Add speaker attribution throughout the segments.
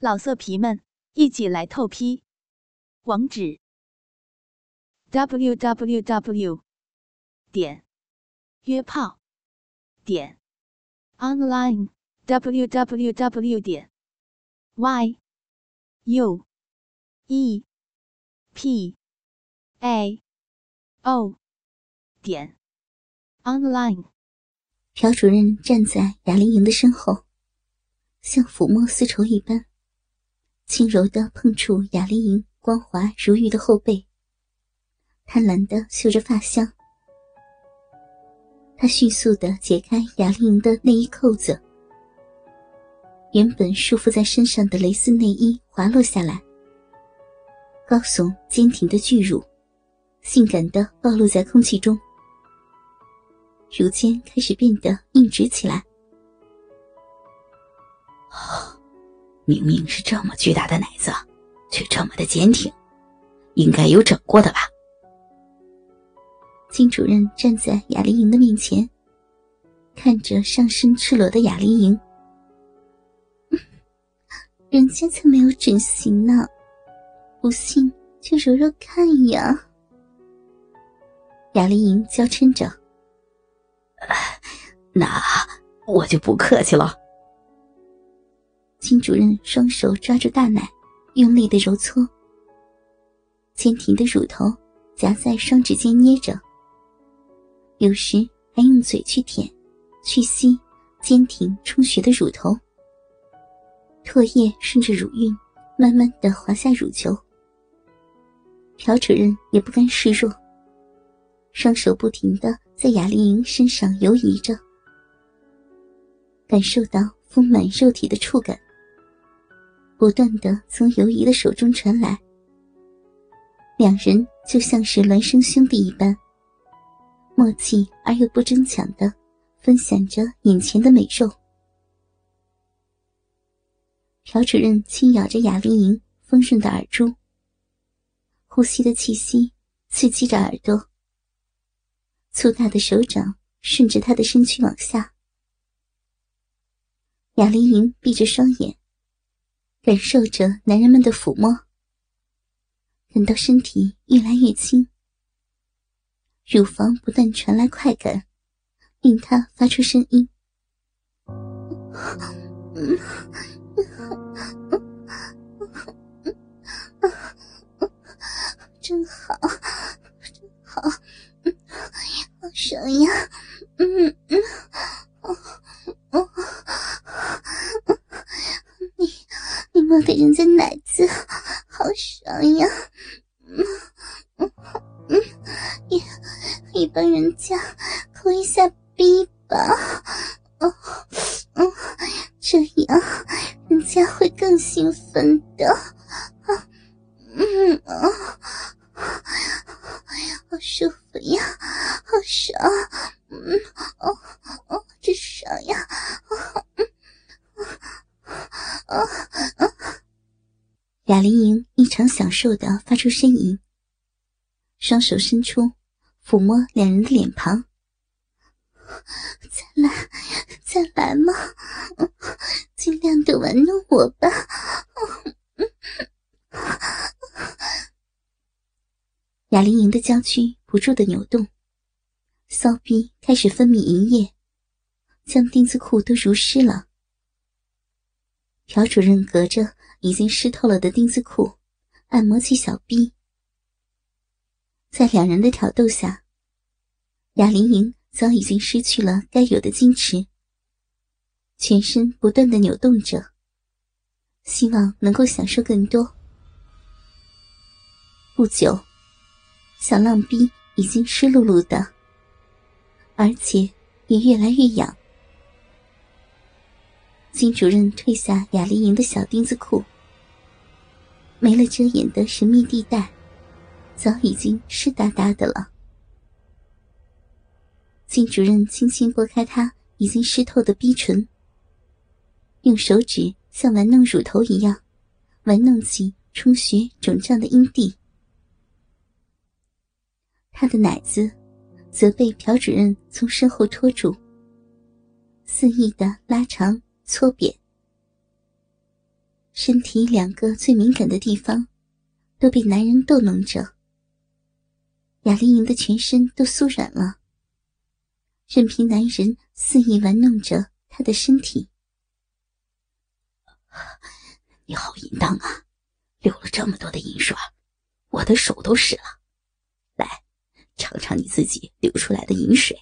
Speaker 1: 老色皮们，一起来透批！网址：w w w 点约炮点 online w w w 点 y u e p a o 点 online。
Speaker 2: 朴主任站在雅玲莹的身后，像抚摸丝绸一般。轻柔的碰触雅丽莹光滑如玉的后背，贪婪的嗅着发香。他迅速的解开雅丽莹的内衣扣子，原本束缚在身上的蕾丝内衣滑落下来，高耸坚挺的巨乳，性感的暴露在空气中，乳尖开始变得硬直起来。
Speaker 3: 明明是这么巨大的奶子，却这么的坚挺，应该有整过的吧？
Speaker 2: 金主任站在雅丽莹的面前，看着上身赤裸的雅丽莹，人家才没有整形呢，不信就揉揉看呀。雅丽莹娇嗔着：“
Speaker 3: 那我就不客气了。”
Speaker 2: 金主任双手抓住大奶，用力的揉搓。坚挺的乳头夹在双指间捏着，有时还用嘴去舔、去吸坚挺充血的乳头。唾液顺着乳晕慢慢的滑下乳球。朴主任也不甘示弱，双手不停的在雅丽莹身上游移着，感受到丰满肉体的触感。不断的从游移的手中传来，两人就像是孪生兄弟一般，默契而又不争抢的分享着眼前的美肉。朴主任轻咬着雅丽莹丰润的耳珠，呼吸的气息刺激着耳朵，粗大的手掌顺着她的身躯往下。雅丽莹闭着双眼。感受着男人们的抚摸，感到身体越来越轻，乳房不断传来快感，令他发出声音：“真好，真好，好爽呀！”嗯嗯。摸的人家奶子好爽呀！嗯嗯嗯，也也帮人家抠一下逼吧。哦嗯，这样人家会更兴奋雅玲莹异常享受的发出呻吟，双手伸出，抚摸两人的脸庞。再来，再来嘛！尽量的玩弄我吧。雅玲莹的娇躯不住的扭动，骚逼开始分泌银液，将丁字裤都濡湿了。朴主任隔着。已经湿透了的丁字裤，按摩起小臂。在两人的挑逗下，雅玲莹早已经失去了该有的矜持，全身不断的扭动着，希望能够享受更多。不久，小浪逼已经湿漉漉的，而且也越来越痒。金主任褪下雅丽莹的小丁字裤，没了遮掩的神秘地带，早已经湿哒哒的了。金主任轻轻拨开她已经湿透的逼唇，用手指像玩弄乳头一样，玩弄起充血肿胀的阴蒂。他的奶子，则被朴主任从身后拖住，肆意的拉长。搓扁，身体两个最敏感的地方都被男人逗弄着，雅丽莹的全身都酥软了，任凭男人肆意玩弄着她的身体。
Speaker 3: 你好淫荡啊！流了这么多的银水，我的手都湿了。来，尝尝你自己流出来的银水。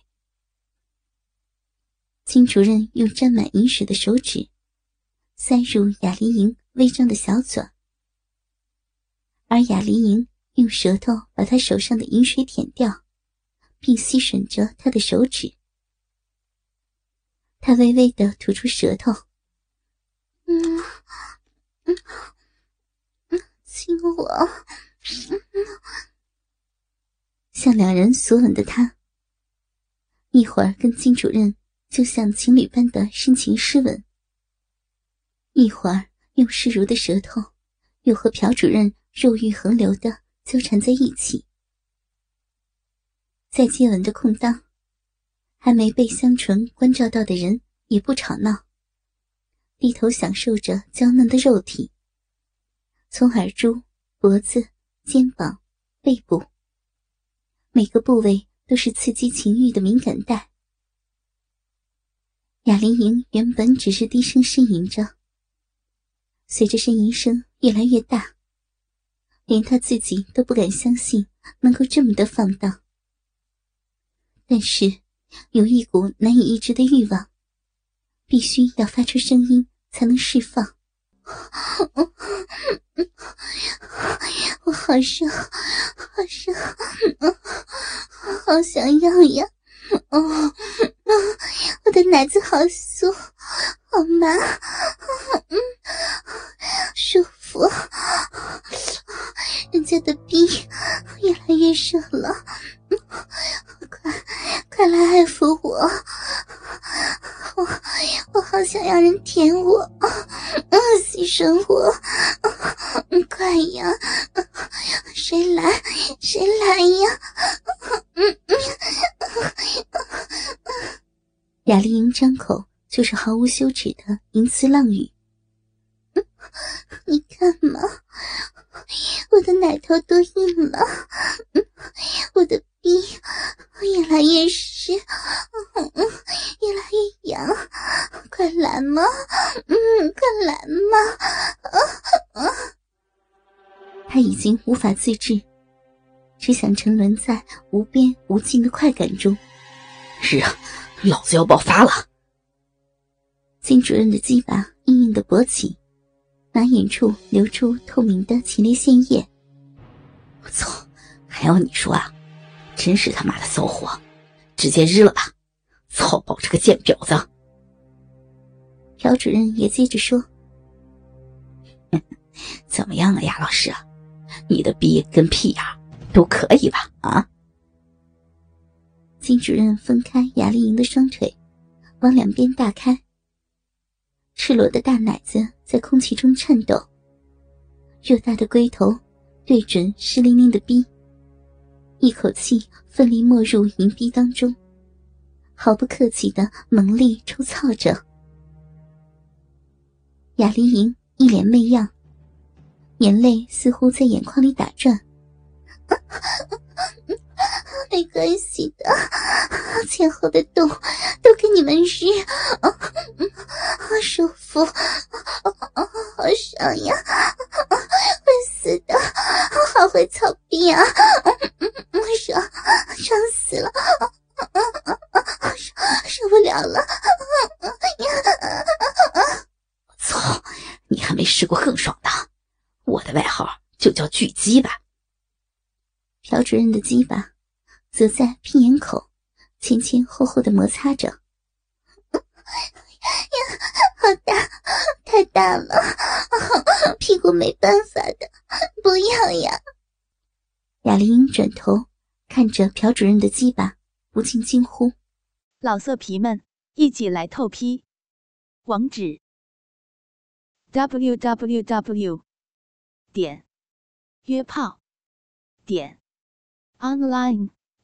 Speaker 2: 金主任用沾满银水的手指塞入雅丽莹微张的小嘴，而雅丽莹用舌头把他手上的银水舔掉，并吸吮着他的手指。他微微的吐出舌头，嗯嗯嗯，亲我，向两人索吻的他，一会儿跟金主任。就像情侣般的深情湿吻，一会儿用湿如的舌头，又和朴主任肉欲横流的纠缠在一起。在接吻的空档，还没被香唇关照到的人也不吵闹，低头享受着娇嫩的肉体。从耳珠、脖子、肩膀、背部，每个部位都是刺激情欲的敏感带。雅玲莹原本只是低声呻吟着，随着呻吟声越来越大，连她自己都不敢相信能够这么的放荡。但是有一股难以抑制的欲望，必须要发出声音才能释放。我好热，好热，好想要呀！哦。我的奶子好酥，好麻，嗯，舒服。人家的逼越来越热了，快快来爱抚我，我我好想要人舔我，嗯，牺牲我，快呀，谁来谁来呀？嗯嗯。雅丽莹张口就是毫无羞耻的淫词浪语。你看嘛，我的奶头都硬了，我的逼越来越湿，越来越痒，快来嘛，嗯，快来嘛！啊啊他已经无法自制，只想沉沦在无边无尽的快感中。
Speaker 3: 是啊。老子要爆发了！
Speaker 2: 金主任的鸡巴硬硬的勃起，马眼处流出透明的前列腺液。
Speaker 3: 我操！还要你说啊？真是他妈的骚货！直接日了吧！操爆这个贱婊子！
Speaker 2: 朴主任也接着说：“
Speaker 3: 怎么样啊，亚老师？你的逼跟屁眼都可以吧？啊？”
Speaker 2: 金主任分开雅丽莹的双腿，往两边大开。赤裸的大奶子在空气中颤抖，偌大的龟头对准湿淋淋的逼，一口气奋力没入银逼当中，毫不客气的猛力抽操着。雅丽莹一脸媚样，眼泪似乎在眼眶里打转。没关系的，前后的洞都给你们日，好舒服，好爽呀，会死的，好会操逼啊，爽，爽死了，受不了了，
Speaker 3: 操，你还没试过更爽的，我的外号就叫巨鸡吧。
Speaker 2: 朴主任的鸡巴。则在屁眼口前前后后的摩擦着，呀，好大，太大了，屁股没办法的，不要呀！雅丽英转头看着朴主任的鸡巴，不禁惊呼：“
Speaker 1: 老色皮们，一起来透批！网址：w w w. 点约炮点 online。”